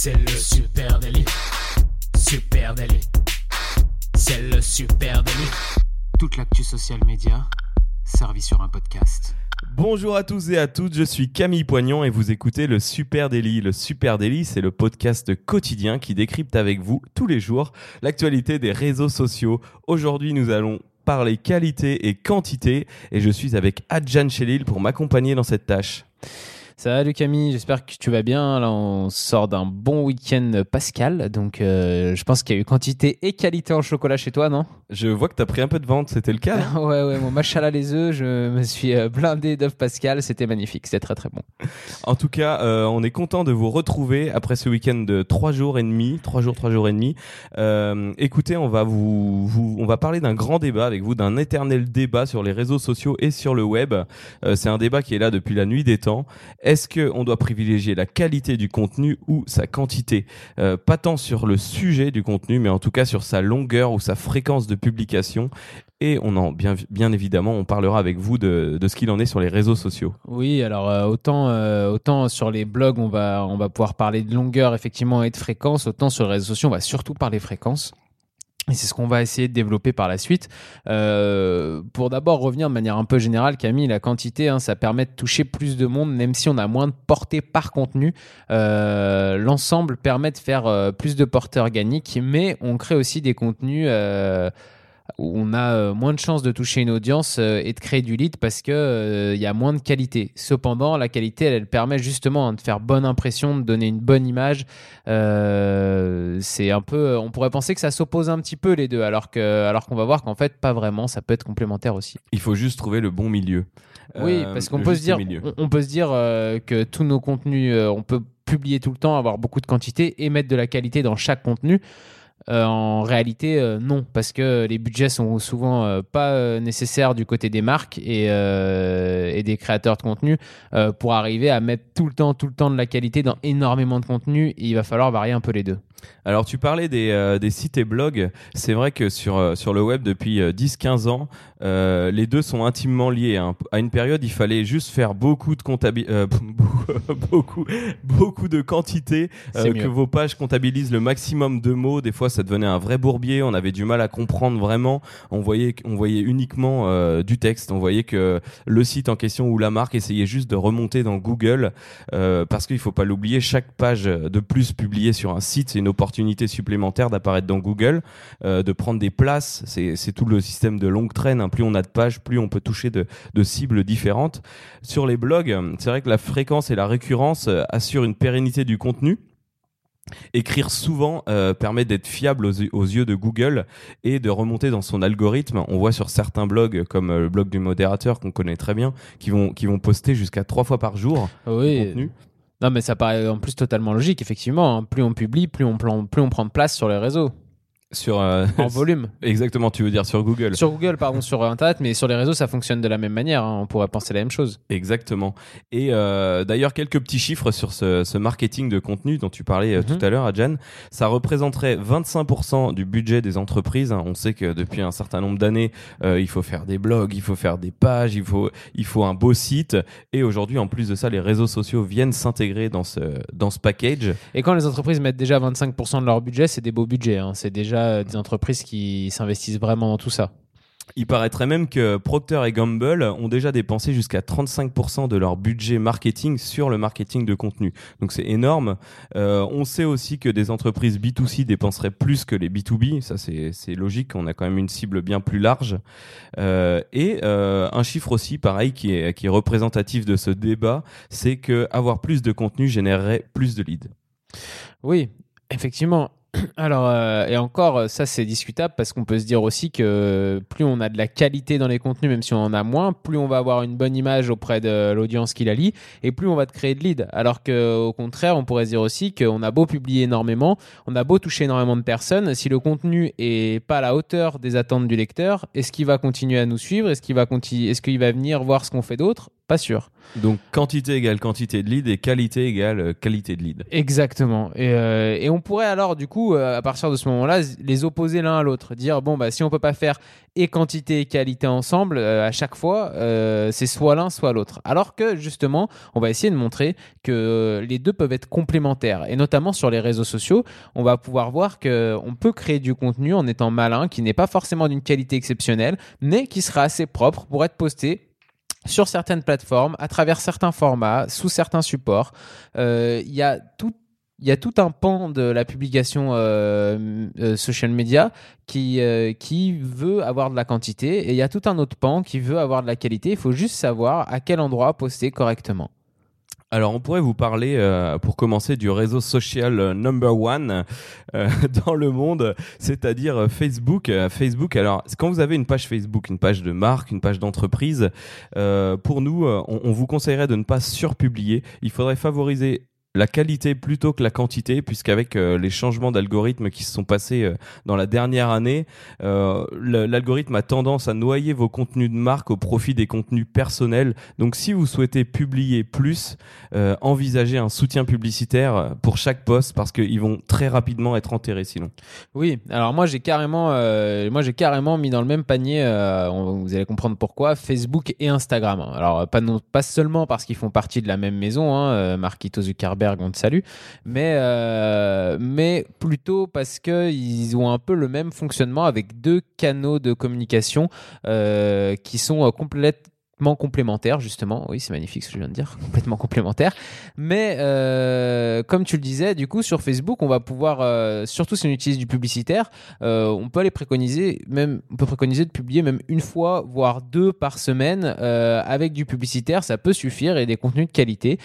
C'est le super délit. Super délit. C'est le super délit. Toute l'actu social média servie sur un podcast. Bonjour à tous et à toutes, je suis Camille Poignon et vous écoutez le Super Daily. Le Super Daily, c'est le podcast quotidien qui décrypte avec vous tous les jours l'actualité des réseaux sociaux. Aujourd'hui, nous allons parler qualité et quantité et je suis avec Adjan Chelil pour m'accompagner dans cette tâche. Salut Camille, j'espère que tu vas bien. Là, on sort d'un bon week-end pascal, donc euh, je pense qu'il y a eu quantité et qualité en chocolat chez toi, non? Je vois que tu as pris un peu de vente, c'était le cas là Ouais, ouais, mon machala les œufs, je me suis euh, blindé d'œufs pascal, c'était magnifique, c'était très très bon. En tout cas, euh, on est content de vous retrouver après ce week-end de 3 jours et demi, 3 jours, 3 jours et demi. Euh, écoutez, on va vous, vous on va parler d'un grand débat avec vous, d'un éternel débat sur les réseaux sociaux et sur le web. Euh, c'est un débat qui est là depuis la nuit des temps. Est-ce que on doit privilégier la qualité du contenu ou sa quantité? Euh, Pas tant sur le sujet du contenu, mais en tout cas sur sa longueur ou sa fréquence de publication. Et on en bien, évidemment, on parlera avec vous de, de ce qu'il en est sur les réseaux sociaux. Oui, alors euh, autant, euh, autant sur les blogs, on va, on va pouvoir parler de longueur effectivement et de fréquence, autant sur les réseaux sociaux, on va surtout parler fréquence. Et c'est ce qu'on va essayer de développer par la suite. Euh, pour d'abord revenir de manière un peu générale, Camille, la quantité, hein, ça permet de toucher plus de monde, même si on a moins de portée par contenu. Euh, L'ensemble permet de faire euh, plus de portées organiques, mais on crée aussi des contenus on a euh, moins de chances de toucher une audience euh, et de créer du lead parce que euh, il y a moins de qualité. Cependant, la qualité, elle, elle permet justement hein, de faire bonne impression, de donner une bonne image. Euh, c'est un peu, on pourrait penser que ça s'oppose un petit peu les deux, alors que, alors qu'on va voir qu'en fait, pas vraiment. Ça peut être complémentaire aussi. Il faut juste trouver le bon milieu. Oui, Euh, parce qu'on peut se dire, on, on peut se dire que tous nos contenus, on peut publier tout le temps, avoir beaucoup de quantité et mettre de la qualité dans chaque contenu. Euh, en réalité, euh, non, parce que les budgets sont souvent euh, pas nécessaires du côté des marques et, et des créateurs de contenu pour arriver à mettre tout le temps, tout le temps de la qualité dans énormément de contenu. Il va falloir varier un peu les deux. Alors tu parlais des, euh, des sites et blogs. C'est vrai que sur, euh, sur le web depuis euh, 10-15 ans, euh, les deux sont intimement liés. hein. À une période, il fallait juste faire beaucoup de comptabilité, beaucoup, beaucoup de quantité, euh, que vos pages comptabilisent le maximum de mots. Des fois, ça devenait un vrai bourbier. On avait du mal à comprendre vraiment. On voyait, on voyait uniquement euh, du texte. On voyait que le site en question ou la marque essayait juste de remonter dans Google euh, parce qu'il faut pas l'oublier, chaque page de plus publiée sur un site, c'est une opportunité supplémentaire d'apparaître dans Google, euh, de prendre des places. C'est tout le système de longue traîne. hein. Plus on a de pages, plus on peut toucher de, de cibles différentes. Sur les blogs, c'est vrai que la fréquence et la récurrence euh, assurent une pérennité du contenu. Écrire souvent euh, permet d'être fiable aux, aux yeux de Google et de remonter dans son algorithme. On voit sur certains blogs, comme le blog du modérateur qu'on connaît très bien, qui vont, qui vont poster jusqu'à trois fois par jour Oui. contenu. Non, mais ça paraît en plus totalement logique, effectivement. hein. Plus on publie, plus on, plus on prend de place sur les réseaux, sur euh, en volume. exactement tu veux dire sur Google Sur Google, pardon, sur Internet, mais sur les réseaux, ça fonctionne de la même manière. hein. On pourrait penser la même chose. exactement et euh, d'ailleurs quelques petits chiffres sur ce, ce marketing de contenu dont tu parlais euh, Mhm. tout à l'heure Adjan ça représenterait 25% du budget des entreprises hein. on sait que depuis un certain nombre d'années il faut faire des blogs il faut faire des pages il faut il faut un beau site et aujourd'hui en plus de ça les réseaux sociaux viennent s'intégrer dans ce dans ce package Et quand les entreprises mettent déjà 25% de leur budget, c'est des beaux budgets. hein. C'est déjà euh, des entreprises qui s'investissent vraiment dans tout ça. Il paraîtrait même que Procter et Gamble ont déjà dépensé jusqu'à 35% de leur budget marketing sur le marketing de contenu. Donc c'est énorme. Euh, on sait aussi que des entreprises B2C dépenseraient plus que les B2B. Ça c'est c'est logique. On a quand même une cible bien plus large. Euh, et euh, un chiffre aussi pareil qui est, qui est représentatif de ce débat, c'est que avoir plus de contenu générerait plus de leads. Oui, effectivement. Alors, euh, et encore, euh, ça c'est discutable parce qu'on peut se dire aussi que plus on a de la qualité dans les contenus, même si on en a moins, plus on va avoir une bonne image auprès de l'audience qui la lit et plus on va te créer de leads. Alors qu'au contraire, on pourrait se dire aussi qu'on a beau publier énormément, on a beau toucher énormément de personnes, si le contenu est pas à la hauteur des attentes du lecteur, est-ce qu'il va continuer à nous suivre? Est-ce qu'il va, est-ce qu'il va venir voir ce qu'on fait d'autre? Pas sûr. Donc quantité égale quantité de lead et qualité égale euh, qualité de lead. Exactement. Et, euh, et on pourrait alors du coup euh, à partir de ce moment-là les opposer l'un à l'autre, dire bon bah si on peut pas faire et quantité et qualité ensemble euh, à chaque fois, euh, c'est soit l'un soit l'autre. Alors que justement, on va essayer de montrer que les deux peuvent être complémentaires et notamment sur les réseaux sociaux, on va pouvoir voir que on peut créer du contenu en étant malin qui n'est pas forcément d'une qualité exceptionnelle, mais qui sera assez propre pour être posté sur certaines plateformes, à travers certains formats, sous certains supports. Euh, Il y a tout un pan de la publication euh, euh, social media qui veut avoir de la quantité et il y a tout un autre pan qui veut avoir de la qualité. Il faut juste savoir à quel endroit poster correctement. Alors, on pourrait vous parler, euh, pour commencer, du réseau social euh, number one euh, dans le monde, c'est-à-dire euh, Facebook. Facebook, alors, quand vous avez une page Facebook, une page de marque, une page d'entreprise, euh, pour nous, on, on vous conseillerait de ne pas surpublier. Il faudrait favoriser la qualité plutôt que la quantité, puisqu'avec euh, les changements d'algorithme qui se sont passés euh, dans la dernière année, euh, l'algorithme a tendance à noyer vos contenus de marque au profit des contenus personnels. Donc si vous souhaitez publier plus, euh, envisagez un soutien publicitaire pour chaque poste, parce qu'ils vont très rapidement être enterrés sinon. Oui, alors moi j'ai carrément, carrément mis dans le même panier. vous allez comprendre pourquoi Facebook et Instagram. Alors pas seulement parce qu'ils font partie de la même maison, hein, Zuckerberg, on te salue, mais euh, mais plutôt parce que ils ont un peu le même fonctionnement avec deux canaux de communication euh, qui sont euh, complètement complémentaires justement. Oui, c'est magnifique ce que je viens de dire, complètement complémentaires. Mais comme tu le disais, du coup sur Facebook, on va pouvoir, surtout si on utilise du publicitaire, on peut aller préconiser, même on peut préconiser de publier même une fois, voire deux par semaine avec du publicitaire, ça peut suffire et des contenus de qualité.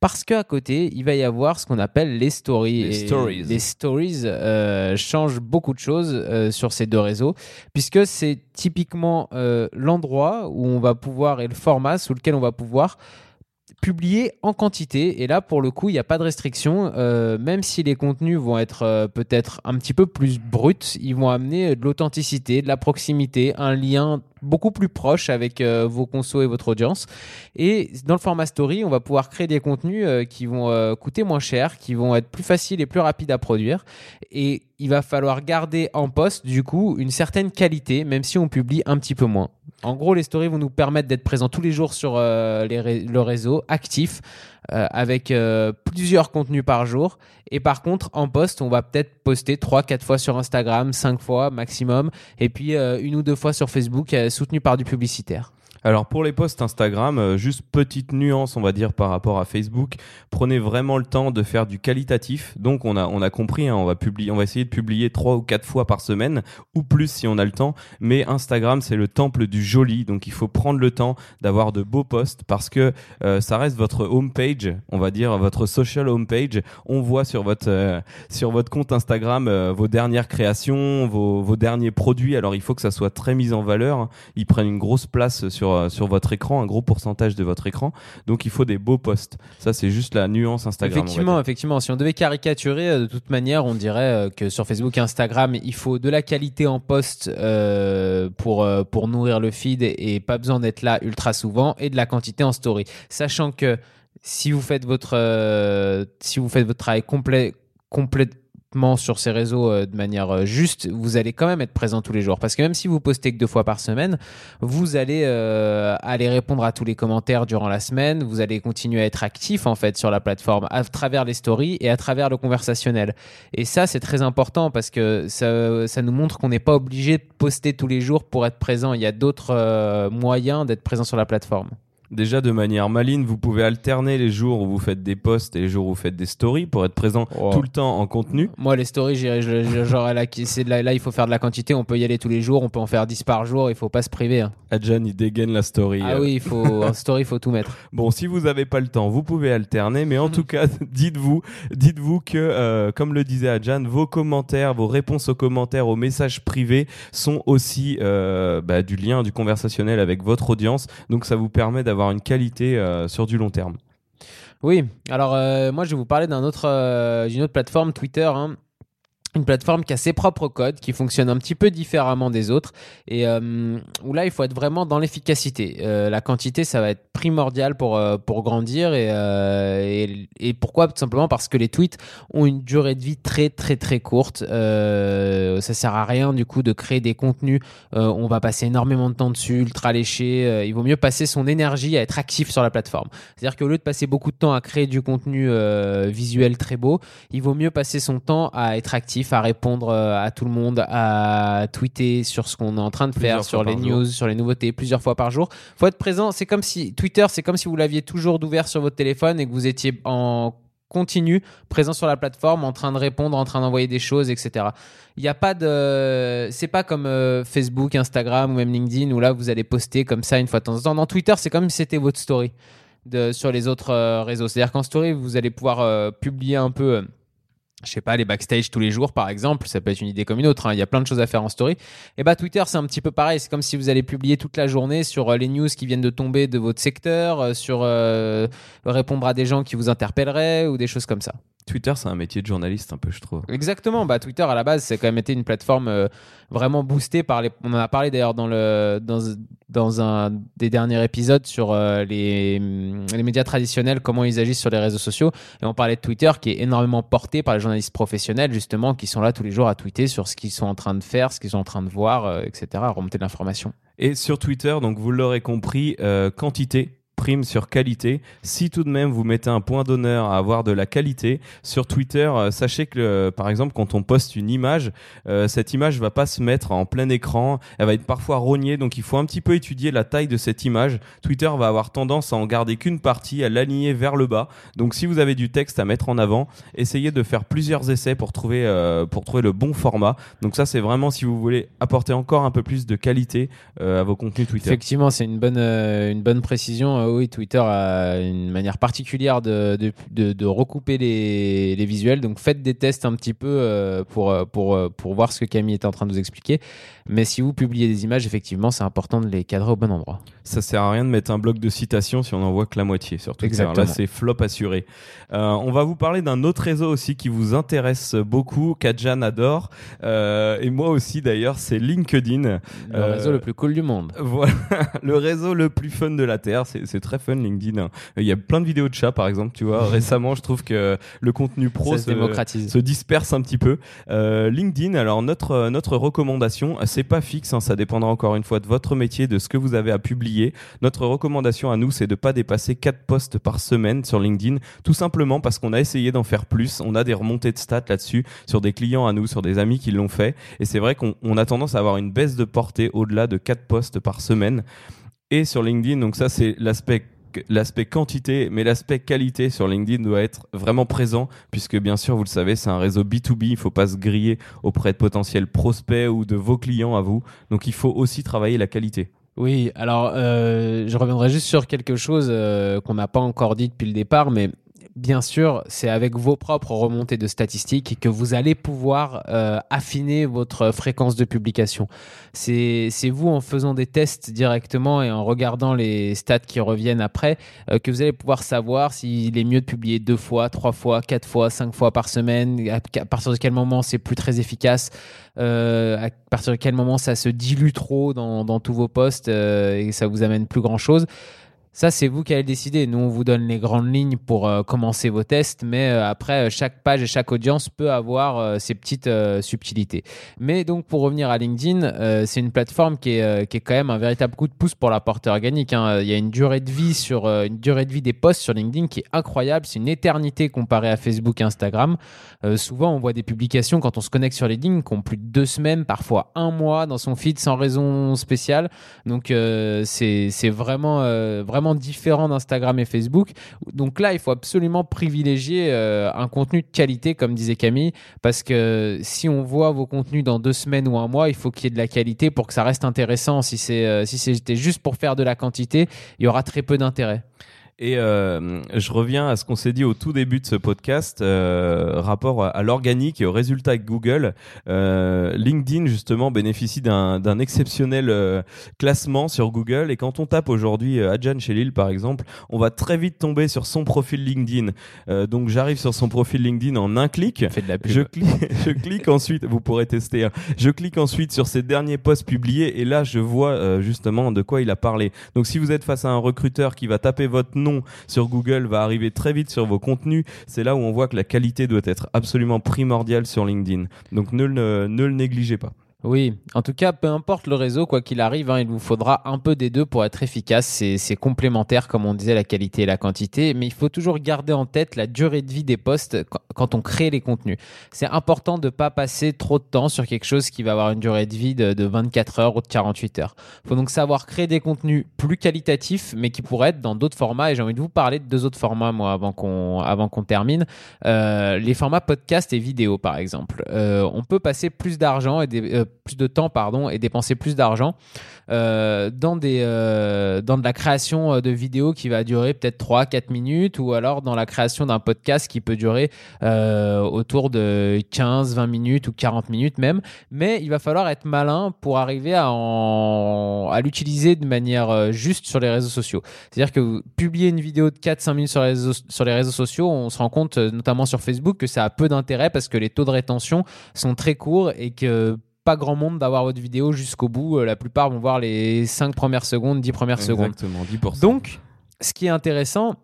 Parce qu'à côté, il va y avoir ce qu'on appelle les stories. Les Et stories. Les stories euh, changent beaucoup de choses euh, sur ces deux réseaux, puisque c'est typiquement euh, l'endroit où on va pouvoir et le format sous lequel on va pouvoir publier en quantité. Et là, pour le coup, il n'y a pas de restriction. Euh, même si les contenus vont être euh, peut-être un petit peu plus bruts, ils vont amener de l'authenticité, de la proximité, un lien beaucoup plus proche avec euh, vos consos et votre audience. Et dans le format story, on va pouvoir créer des contenus euh, qui vont euh, coûter moins cher, qui vont être plus faciles et plus rapides à produire. Et il va falloir garder en poste, du coup, une certaine qualité, même si on publie un petit peu moins. En gros, les stories vont nous permettre d'être présents tous les jours sur le réseau, actif, euh, avec euh, plusieurs contenus par jour. Et par contre, en post, on va peut-être poster 3-4 fois sur Instagram, 5 fois maximum, et puis euh, une ou deux fois sur Facebook, euh, soutenu par du publicitaire. Alors pour les posts Instagram, euh, juste petite nuance, on va dire par rapport à Facebook, prenez vraiment le temps de faire du qualitatif. Donc on a on a compris, hein, on va publier, on va essayer de publier trois ou quatre fois par semaine ou plus si on a le temps. Mais Instagram c'est le temple du joli, donc il faut prendre le temps d'avoir de beaux posts parce que euh, ça reste votre homepage, on va dire votre social homepage. On voit sur votre euh, sur votre compte Instagram vos dernières créations, vos vos derniers produits. Alors il faut que ça soit très mis en valeur. Ils prennent une grosse place sur euh, sur votre écran, un gros pourcentage de votre écran. Donc il faut des beaux posts. Ça c'est juste la nuance Instagram. Effectivement, effectivement. Si on devait caricaturer, euh, de toute manière, on dirait euh, que sur Facebook et Instagram, il faut de la qualité en post pour pour nourrir le feed et pas besoin d'être là ultra souvent, et de la quantité en story. Sachant que si vous faites votre si vous faites votre travail complet complètement sur ces réseaux euh, de manière euh, juste, vous allez quand même être présent tous les jours. Parce que même si vous postez que deux fois par semaine, vous allez euh, répondre à tous les commentaires durant la semaine. Vous allez continuer à être actif en fait sur la plateforme à travers les stories et à travers le conversationnel. Et ça, c'est très important parce que ça, nous montre qu'on n'est pas obligé de poster tous les jours pour être présent. Il y a d'autres moyens d'être présent sur la plateforme. Déjà de manière maligne, vous pouvez alterner les jours où vous faites des posts et les jours où vous faites des stories pour être présent Oh. tout le temps en contenu. Moi, les stories, je- je- genre là, qui- c'est de la- là, il faut faire de la quantité. On peut y aller tous les jours. On peut en faire 10 par jour. Il faut pas se priver. hein. Adjan il dégaine la story. Ah euh, oui, il faut en story, il faut tout mettre. Bon, si vous n'avez pas le temps, vous pouvez alterner, mais en tout cas, dites-vous, dites-vous que, euh, comme le disait Adjan, vos commentaires, vos réponses aux commentaires, aux messages privés sont aussi euh, bah, du lien, du conversationnel avec votre audience. Donc, ça vous permet d'avoir une qualité euh, sur du long terme. Oui, alors euh, moi je vais vous parler d'un autre, euh, d'une autre plateforme, Twitter. hein. Une plateforme qui a ses propres codes, qui fonctionne un petit peu différemment des autres, et euh, où là il faut être vraiment dans l'efficacité. Euh, la quantité, ça va être primordial pour euh, pour grandir, et, pourquoi? Tout simplement parce que les tweets ont une durée de vie très très très courte. ça sert à rien du coup de créer des contenus. on va passer énormément de temps dessus, ultra léché. il vaut mieux passer son énergie à être actif sur la plateforme. C'est-à-dire qu'au lieu de passer beaucoup de temps à créer du contenu visuel très beau, il vaut mieux passer son temps à être actif à répondre euh, à tout le monde, à tweeter sur ce qu'on est en train de faire, sur les news, sur les nouveautés, plusieurs fois par jour. Faut être présent. C'est comme si Twitter, c'est comme si vous l'aviez toujours ouvert sur votre téléphone et que vous étiez en continu, présent sur la plateforme, en train de répondre, en train d'envoyer des choses, etc. Il n'y a pas de, c'est pas comme euh, Facebook, Instagram ou même LinkedIn où là vous allez poster comme ça une fois de temps en temps. Dans Twitter, c'est comme si c'était votre story de, sur les autres euh, réseaux. C'est-à-dire qu'en story, vous allez pouvoir publier un peu je sais pas, les backstage tous les jours, par exemple, ça peut être une idée comme une autre. Hein. Il y a plein de choses à faire en story. Et bah Twitter, c'est un petit peu pareil. C'est comme si vous allez publier toute la journée sur euh, les news qui viennent de tomber de votre secteur, euh, sur euh, répondre à des gens qui vous interpelleraient ou des choses comme ça. Twitter, c'est un métier de journaliste un peu, je trouve. Exactement. Bah, Twitter, à la base, c'est quand même été une plateforme euh, vraiment boostée par les. On en a parlé d'ailleurs dans, le, dans, dans un des derniers épisodes sur euh, les, les médias traditionnels, comment ils agissent sur les réseaux sociaux. Et on parlait de Twitter qui est énormément porté par les journalistes professionnels, justement, qui sont là tous les jours à tweeter sur ce qu'ils sont en train de faire, ce qu'ils sont en train de voir, euh, etc., à remonter de l'information. Et sur Twitter, donc vous l'aurez compris, quantité sur qualité. Si tout de même vous mettez un point d'honneur à avoir de la qualité sur Twitter, euh, sachez que euh, par exemple quand on poste une image, euh, cette image va pas se mettre en plein écran, elle va être parfois rognée, donc il faut un petit peu étudier la taille de cette image. Twitter va avoir tendance à en garder qu'une partie, à l'aligner vers le bas. Donc si vous avez du texte à mettre en avant, essayez de faire plusieurs essais pour trouver pour trouver le bon format. Donc ça c'est vraiment si vous voulez apporter encore un peu plus de qualité à vos contenus Twitter. Effectivement, c'est une bonne une bonne précision oui, Twitter a une manière particulière de, de, de, recouper les, les, visuels. Donc faites des tests un petit peu euh, pour, euh, pour, euh, pour voir ce que Camille était en train de vous expliquer. Mais si vous publiez des images, effectivement, c'est important de les cadrer au bon endroit. Ça sert à rien de mettre un bloc de citation si on n'en voit que la moitié sur Twitter. Là, c'est flop assuré. on va vous parler d'un autre réseau aussi qui vous intéresse beaucoup, qu'Adjan adore. et moi aussi d'ailleurs, c'est LinkedIn. Le réseau le plus cool du monde. Voilà, le réseau le plus fun de la Terre. C'est très fun LinkedIn. Il y a plein de vidéos de chats par exemple, tu vois. Récemment, je trouve que le contenu pro se, démocratise. se disperse un petit peu. Euh, LinkedIn, alors notre notre recommandation, c'est pas fixe, hein, ça dépendra encore une fois de votre métier, de ce que vous avez à publier. Notre recommandation à nous, c'est de pas dépasser 4 posts par semaine sur LinkedIn, tout simplement parce qu'on a essayé d'en faire plus. On a des remontées de stats là-dessus sur des clients à nous, sur des amis qui l'ont fait, et c'est vrai qu'on a tendance à avoir une baisse de portée au-delà de 4 posts par semaine et sur LinkedIn. Donc ça, c'est l'aspect quantité, mais l'aspect qualité sur LinkedIn doit être vraiment présent, puisque bien sûr, vous le savez, c'est un réseau B2B, il ne faut pas se griller auprès de potentiels prospects ou de vos clients à vous. Donc il faut aussi travailler la qualité. Oui, alors euh, je reviendrai juste sur quelque chose euh, qu'on n'a pas encore dit depuis le départ, mais bien sûr, c'est avec vos propres remontées de statistiques que vous allez pouvoir euh, affiner votre fréquence de publication. C'est vous, en faisant des tests directement et en regardant les stats qui reviennent après, euh, que vous allez pouvoir savoir s'il est mieux de publier deux fois, trois fois, quatre fois, cinq fois par semaine, à partir de quel moment c'est plus très efficace, euh, à partir de quel moment ça se dilue trop dans, dans tous vos posts et ça vous amène plus grand-chose. Ça, c'est vous qui allez décider. Nous, on vous donne les grandes lignes pour euh, commencer vos tests, mais euh, après, euh, chaque page et chaque audience peut avoir ses petites subtilités. Mais donc, pour revenir à LinkedIn, c'est une plateforme qui est, qui est quand même un véritable coup de pouce pour la portée organique. Hein. Il y a une durée de vie sur une durée de vie des posts sur LinkedIn qui est incroyable. C'est une éternité comparée à Facebook et Instagram. souvent, on voit des publications quand on se connecte sur LinkedIn qui ont plus de deux semaines, parfois un mois dans son feed sans raison spéciale. Donc, c'est vraiment vraiment différent d'Instagram et Facebook. Donc là, il faut absolument privilégier euh, un contenu de qualité, comme disait Camille, parce que si on voit vos contenus dans deux semaines ou un mois, il faut qu'il y ait de la qualité pour que ça reste intéressant. Si c'est euh, si c'était juste pour faire de la quantité, il y aura très peu d'intérêt. Et euh, je reviens à ce qu'on s'est dit au tout début de ce podcast, euh, rapport à, à l'organique et aux résultats avec Google. Euh, LinkedIn, justement, bénéficie d'un d'un exceptionnel euh, classement sur Google. Et quand on tape aujourd'hui euh, Adjan Chelil, par exemple, on va très vite tomber sur son profil LinkedIn. Euh, donc j'arrive sur son profil LinkedIn en un clic. Fait de la pub. Je clique, je clique ensuite, vous pourrez tester, hein. je clique ensuite sur ses derniers posts publiés et là je vois euh, justement de quoi il a parlé. Donc si vous êtes face à un recruteur qui va taper votre nom sur Google, va arriver très vite sur vos contenus, c'est là où on voit que la qualité doit être absolument primordiale sur LinkedIn. Donc ne le, ne le négligez pas. Oui, en tout cas, peu importe le réseau, quoi qu'il arrive, hein, il vous faudra un peu des deux pour être efficace. C'est complémentaire, comme on disait, la qualité et la quantité. Mais il faut toujours garder en tête la durée de vie des posts quand- on crée les contenus. C'est important de pas passer trop de temps sur quelque chose qui va avoir une durée de vie de, de 24 heures ou de 48 heures. Il faut donc savoir créer des contenus plus qualitatifs, mais qui pourraient être dans d'autres formats. Et j'ai envie de vous parler de deux autres formats, moi, avant qu'on avant qu'on termine. Euh, les formats podcast et vidéo, par exemple. Euh, on peut passer plus d'argent et des- euh, plus de temps, pardon, et dépenser plus d'argent euh, dans des euh, dans de la création euh, de vidéos qui va durer peut-être 3-4 minutes, ou alors dans la création d'un podcast qui peut durer autour de 15-20 minutes ou 40 minutes même. Mais il va falloir être malin pour arriver à l'utiliser de manière juste sur les réseaux sociaux. C'est-à-dire que vous publiez une vidéo de 4-5 minutes sur les, réseaux, sur les réseaux sociaux, on se rend compte, notamment sur Facebook, que ça a peu d'intérêt parce que les taux de rétention sont très courts et que pas grand monde d'avoir votre vidéo jusqu'au bout. Euh, La plupart vont voir les 5 premières secondes, 10 premières secondes. Exactement, 10%. Donc, ce qui est intéressant,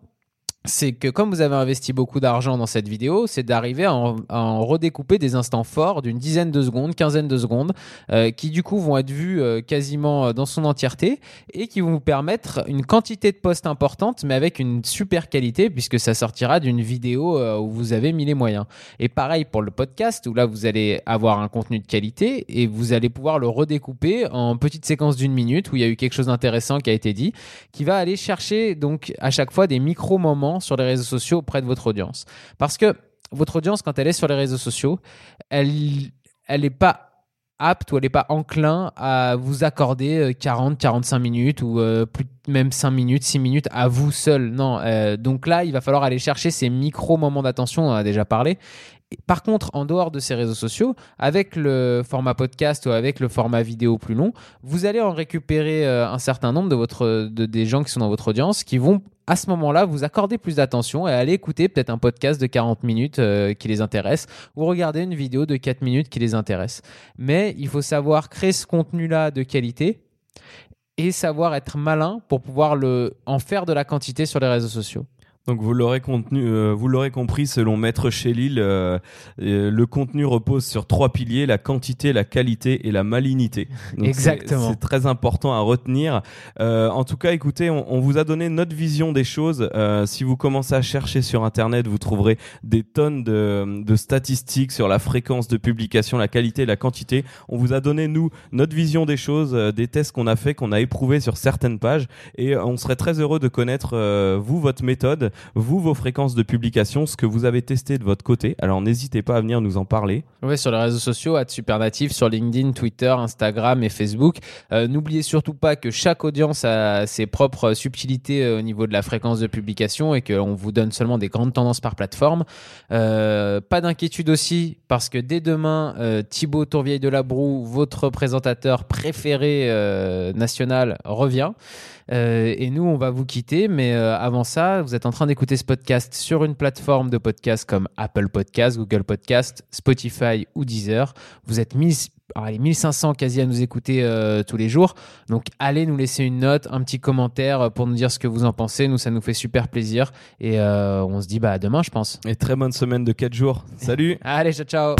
c'est que comme vous avez investi beaucoup d'argent dans cette vidéo, c'est d'arriver à, à en redécouper des instants forts d'une dizaine de secondes, quinzaine de secondes, euh, qui du coup vont être vus euh, quasiment euh, dans son entièreté et qui vont vous permettre une quantité de posts importante, mais avec une super qualité puisque ça sortira d'une vidéo euh, où vous avez mis les moyens. Et pareil pour le podcast où là vous allez avoir un contenu de qualité et vous allez pouvoir le redécouper en petites séquences d'une minute où il y a eu quelque chose d'intéressant qui a été dit qui va aller chercher donc à chaque fois des sur les réseaux sociaux auprès de votre audience. Parce que votre audience, quand elle est sur les réseaux sociaux, elle n'est pas apte ou elle n'est pas enclin à vous accorder euh, 40, 45 minutes ou euh, même 5 minutes, 6 minutes à vous seul. Non, euh, donc là, il va falloir aller chercher ces micro-moments d'attention, on en a déjà parlé. Par contre, en dehors de ces réseaux sociaux, avec le format podcast ou avec le format vidéo plus long, vous allez en récupérer euh, un certain nombre de, votre, de des gens qui sont dans votre audience qui vont à ce moment-là vous accorder plus d'attention et aller écouter peut-être un podcast de 40 minutes euh, qui les intéresse ou regarder une vidéo de 4 minutes qui les intéresse. Mais il faut savoir créer ce contenu-là de qualité et savoir être malin pour pouvoir le, en faire de la quantité sur les réseaux sociaux. Donc vous l'aurez contenu, euh, vous l'aurez compris, selon Maître Chélil, euh, euh, le contenu repose sur trois piliers la quantité, la qualité et la malignité. Donc, Exactement. c'est- très important à retenir. Euh, en tout cas, écoutez, on, on vous a donné notre vision des choses. Euh, si vous commencez à chercher sur Internet, vous trouverez des tonnes de, de statistiques sur la fréquence de publication, la qualité la quantité. On vous a donné nous notre vision des choses, euh, des tests qu'on a fait, qu'on a éprouvés sur certaines pages, et on serait très heureux de connaître euh, vous votre méthode vous, vos fréquences de publication, ce que vous avez testé de votre côté. Alors n'hésitez pas à venir nous en parler. Ouais, sur les réseaux sociaux, à Supernatif, sur LinkedIn, Twitter, Instagram et Facebook. Euh, N'oubliez surtout pas que chaque audience a ses propres subtilités euh, au niveau de la fréquence de publication et qu'on vous donne seulement des grandes tendances par plateforme. Euh, pas d'inquiétude aussi, parce que dès demain, euh, Thibaut Tourvieille de la Broue, votre présentateur préféré national, revient. Et nous, on va vous quitter. Mais avant ça, vous êtes en train d'écouter ce podcast sur une plateforme de podcast comme Apple Podcast, Google Podcast, Spotify ou Deezer. Vous êtes 1000, allez, 1500 quasi à nous écouter euh, tous les jours. Donc, allez nous laisser une note, un petit commentaire pour nous dire ce que vous en pensez. Nous, ça nous fait super plaisir. Et euh, on se dit bah, à demain, je pense. Et très bonne semaine de 4 jours. Salut Allez, ciao, ciao